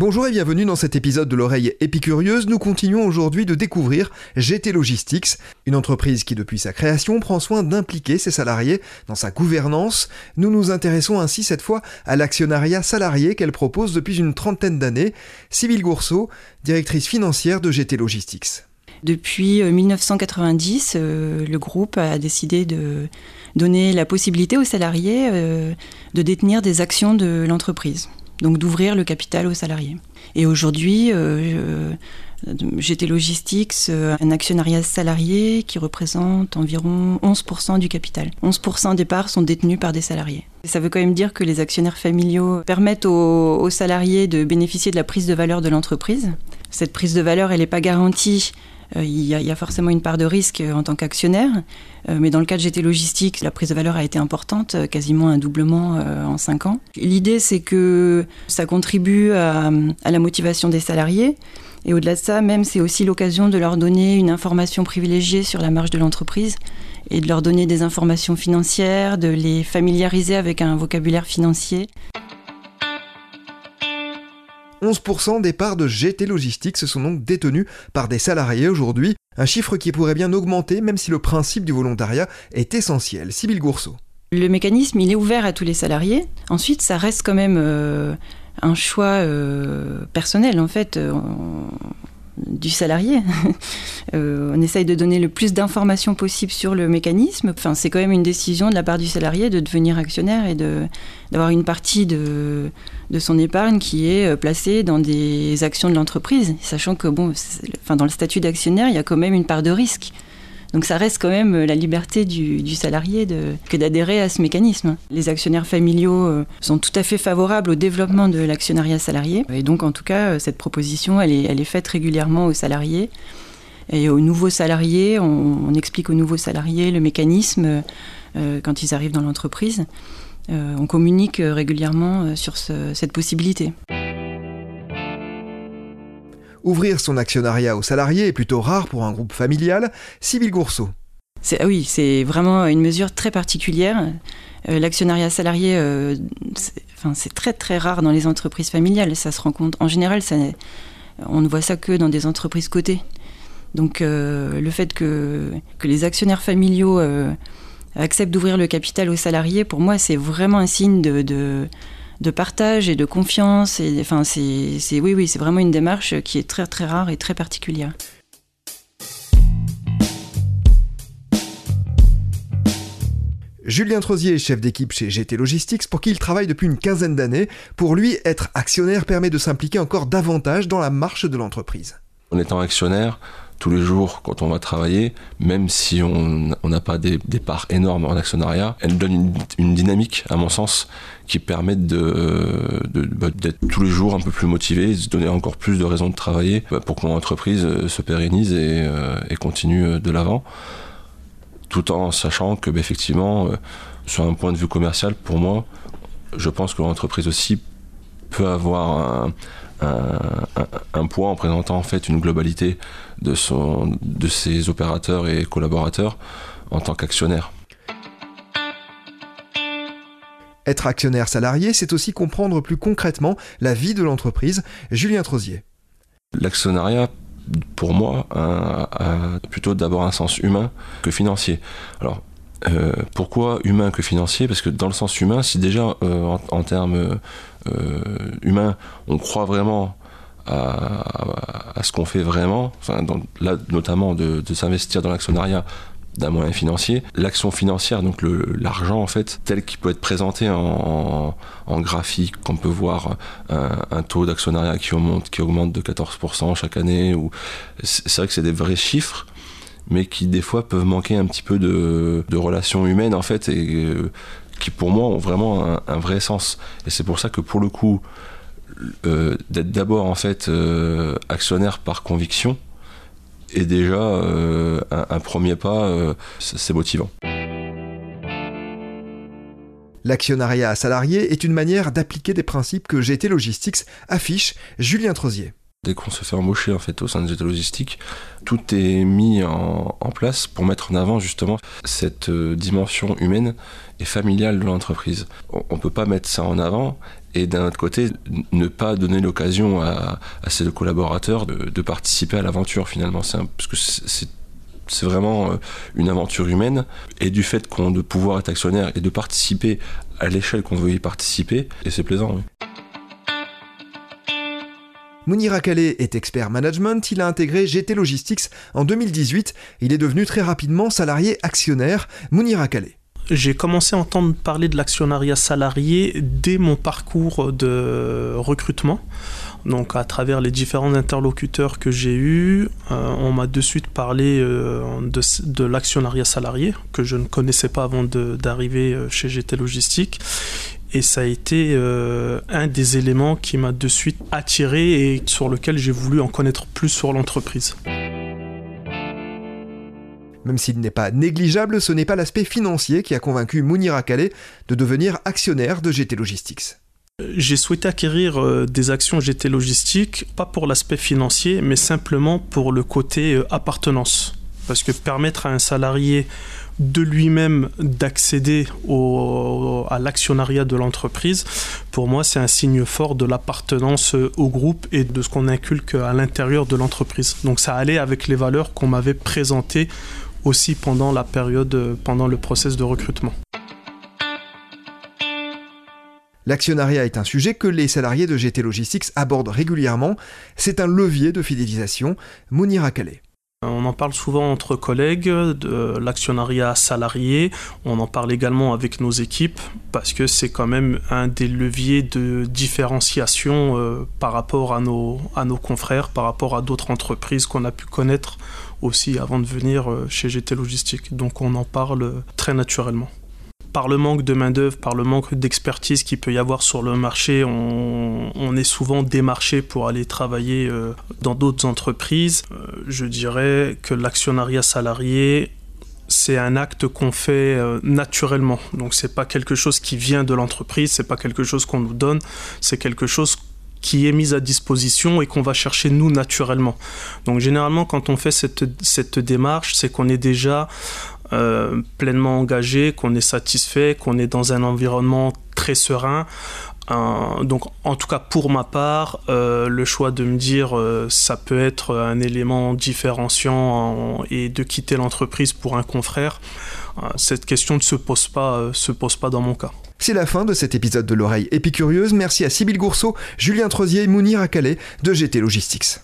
Bonjour et bienvenue dans cet épisode de l'oreille épicurieuse. Nous continuons aujourd'hui de découvrir GT Logistics, une entreprise qui depuis sa création prend soin d'impliquer ses salariés dans sa gouvernance. Nous nous intéressons ainsi cette fois à l'actionnariat salarié qu'elle propose depuis une trentaine d'années. Sybille Gourceau, directrice financière de GT Logistics. Depuis 1990, euh, euh, le groupe a décidé de donner la possibilité aux salariés euh, de détenir des actions de l'entreprise donc d'ouvrir le capital aux salariés. Et aujourd'hui, euh, GT Logistics, euh, un actionnariat salarié qui représente environ 11% du capital. 11% des parts sont détenues par des salariés. Ça veut quand même dire que les actionnaires familiaux permettent aux salariés de bénéficier de la prise de valeur de l'entreprise. Cette prise de valeur, elle n'est pas garantie euh, il y, a, forcément une part de risque euh, en tant qu'actionnaire. Euh, mais dans le cas de GT Logistics, la prise de valeur a été importante, quasiment un doublement en 5 ans. L'idée, c'est que ça contribue à, la motivation des salariés. Et au-delà de ça, même, c'est aussi l'occasion de leur donner une information privilégiée sur la marge de l'entreprise et de leur donner des informations financières, de les familiariser avec un vocabulaire financier. 11% des parts de GT Logistics sont donc détenues par des salariés aujourd'hui, un chiffre qui pourrait bien augmenter même si le principe du volontariat est essentiel. Sybille Gourceau. Le mécanisme, il est ouvert à tous les salariés. Ensuite, ça reste quand même euh, un choix euh, personnel, en fait du salarié. Euh, on essaye de donner le plus d'informations possible sur le mécanisme. Enfin, c'est quand même une décision de la part du salarié de devenir actionnaire et d'avoir une partie de, de son épargne qui est euh, placée dans des actions de l'entreprise, sachant que bon, enfin, dans le statut d'actionnaire, il y a quand même une part de risque. Donc ça reste quand même euh, la liberté du, salarié de, que d'adhérer à ce mécanisme. Les actionnaires familiaux euh, sont tout à fait favorables au développement de l'actionnariat salarié. Et donc en tout cas, euh, cette proposition, elle est, elle est faite régulièrement aux salariés. Et aux nouveaux salariés, on, explique aux nouveaux salariés le mécanisme quand ils arrivent dans l'entreprise. on communique régulièrement sur cette possibilité. Ouvrir son actionnariat aux salariés est plutôt rare pour un groupe familial. Sybille Gourceau. Ah oui, c'est vraiment une mesure très particulière. Euh, l'actionnariat salarié, euh, c'est très très rare dans les entreprises familiales. Ça se rencontre. En général, on ne voit ça que dans des entreprises cotées. Donc euh, le fait que, les actionnaires familiaux acceptent d'ouvrir le capital aux salariés, pour moi, c'est vraiment un signe de partage et de confiance. Et, enfin, c'est, oui, oui, c'est vraiment une démarche qui est très, très rare et très particulière. Julien Trozier est chef d'équipe chez GT Logistics pour qui il travaille depuis une quinzaine d'années. Pour lui, être actionnaire permet de s'impliquer encore davantage dans la marche de l'entreprise. En étant actionnaire, tous les jours quand on va travailler, même si on n'a pas des, parts énormes en actionnariat, elle donne une, dynamique, à mon sens, qui permet de, bah, d'être tous les jours un peu plus motivé, de se donner encore plus de raisons de travailler bah, pour que mon entreprise euh, se pérennise et, euh, continue euh, de l'avant, tout en sachant que bah, effectivement, sur un point de vue commercial, pour moi, je pense que l'entreprise aussi peut avoir un, un, poids en présentant en fait une globalité de, son, de ses opérateurs et collaborateurs en tant qu'actionnaire. Être actionnaire salarié, c'est aussi comprendre plus concrètement la vie de l'entreprise. Julien Trozier. L'actionnariat, pour moi, a, plutôt d'abord un sens humain que financier. Alors, euh, pourquoi humain que financier? Parce que dans le sens humain, si déjà euh, en, termes euh, humains, on croit vraiment à, ce qu'on fait vraiment, enfin, là notamment de, s'investir dans l'actionnariat d'un moyen financier, l'action financière, donc l'argent en fait, tel qu'il peut être présenté en, graphique, qu'on peut voir un, taux d'actionnariat qui augmente, qui augmente de 14% chaque année, c'est vrai que c'est des vrais chiffres, mais qui des fois peuvent manquer un petit peu de, relations humaines en fait et euh, qui pour moi ont vraiment un, vrai sens. Et c'est pour ça que pour le coup, euh, d'être d'abord en fait euh, actionnaire par conviction est déjà un, premier pas, c'est motivant. L'actionnariat salarié est une manière d'appliquer des principes que GT Logistics affiche Julien Trozier. Dès qu'on se fait embaucher en fait au sein de GT Logistique, tout est mis en, place pour mettre en avant justement cette euh, dimension humaine et familiale de l'entreprise. On, ne peut pas mettre ça en avant et d'un autre côté, ne pas donner l'occasion à, ses collaborateurs de, participer à l'aventure finalement. parce que c'est vraiment euh, une aventure humaine et du fait qu'on de pouvoir être actionnaire et de participer à l'échelle qu'on veut y participer, et c'est plaisant. Mounir Akale est expert management, il a intégré GT Logistics en 2018, il est devenu très rapidement salarié actionnaire. Mounir Akale j'ai commencé à entendre parler de l'actionnariat salarié dès mon parcours de recrutement. Donc à travers les différents interlocuteurs que j'ai eus, euh, on m'a de suite parlé euh, de, l'actionnariat salarié, que je ne connaissais pas avant d'arriver euh, chez GT Logistique. Et ça a été un des éléments qui m'a de suite attiré et sur lequel j'ai voulu en connaître plus sur l'entreprise. Même s'il n'est pas négligeable, ce n'est pas l'aspect financier qui a convaincu Mounir Akale de devenir actionnaire de GT Logistics. J'ai souhaité acquérir euh, des actions GT Logistics, pas pour l'aspect financier, mais simplement pour le côté euh, appartenance. Parce que permettre à un salarié de lui-même d'accéder à l'actionnariat de l'entreprise, pour moi, c'est un signe fort de l'appartenance au groupe et de ce qu'on inculque à l'intérieur de l'entreprise. Donc ça allait avec les valeurs qu'on m'avait présentées aussi pendant la période, pendant le process de recrutement. L'actionnariat est un sujet que les salariés de GT Logistics abordent régulièrement. C'est un levier de fidélisation. Mounir Calais. On en parle souvent entre collègues de l'actionnariat salarié. On en parle également avec nos équipes parce que c'est quand même un des leviers de différenciation euh, par rapport à nos, à nos confrères, par rapport à d'autres entreprises qu'on a pu connaître aussi avant de venir euh, chez GT Logistique. Donc on en parle très naturellement par le manque de main-d'œuvre, par le manque d'expertise qu'il peut y avoir sur le marché, on, est souvent démarché pour aller travailler euh, dans d'autres entreprises. Euh, je dirais que l'actionnariat salarié, c'est un acte qu'on fait naturellement. Donc c'est pas quelque chose qui vient de l'entreprise, c'est pas quelque chose qu'on nous donne, c'est quelque chose qui est mise à disposition et qu'on va chercher nous naturellement. Donc généralement quand on fait cette, cette démarche, c'est qu'on est déjà euh, pleinement engagé, qu'on est satisfait, qu'on est dans un environnement très serein. Euh, donc en tout cas pour ma part, euh, le choix de me dire ça peut être un élément différenciant et de quitter l'entreprise pour un confrère, cette question ne se pose pas, se pose pas dans mon cas. C'est la fin de cet épisode de l'oreille épicurieuse. Merci à Sybille Gourceau, Julien Trozier, Mounir Akale de GT Logistics.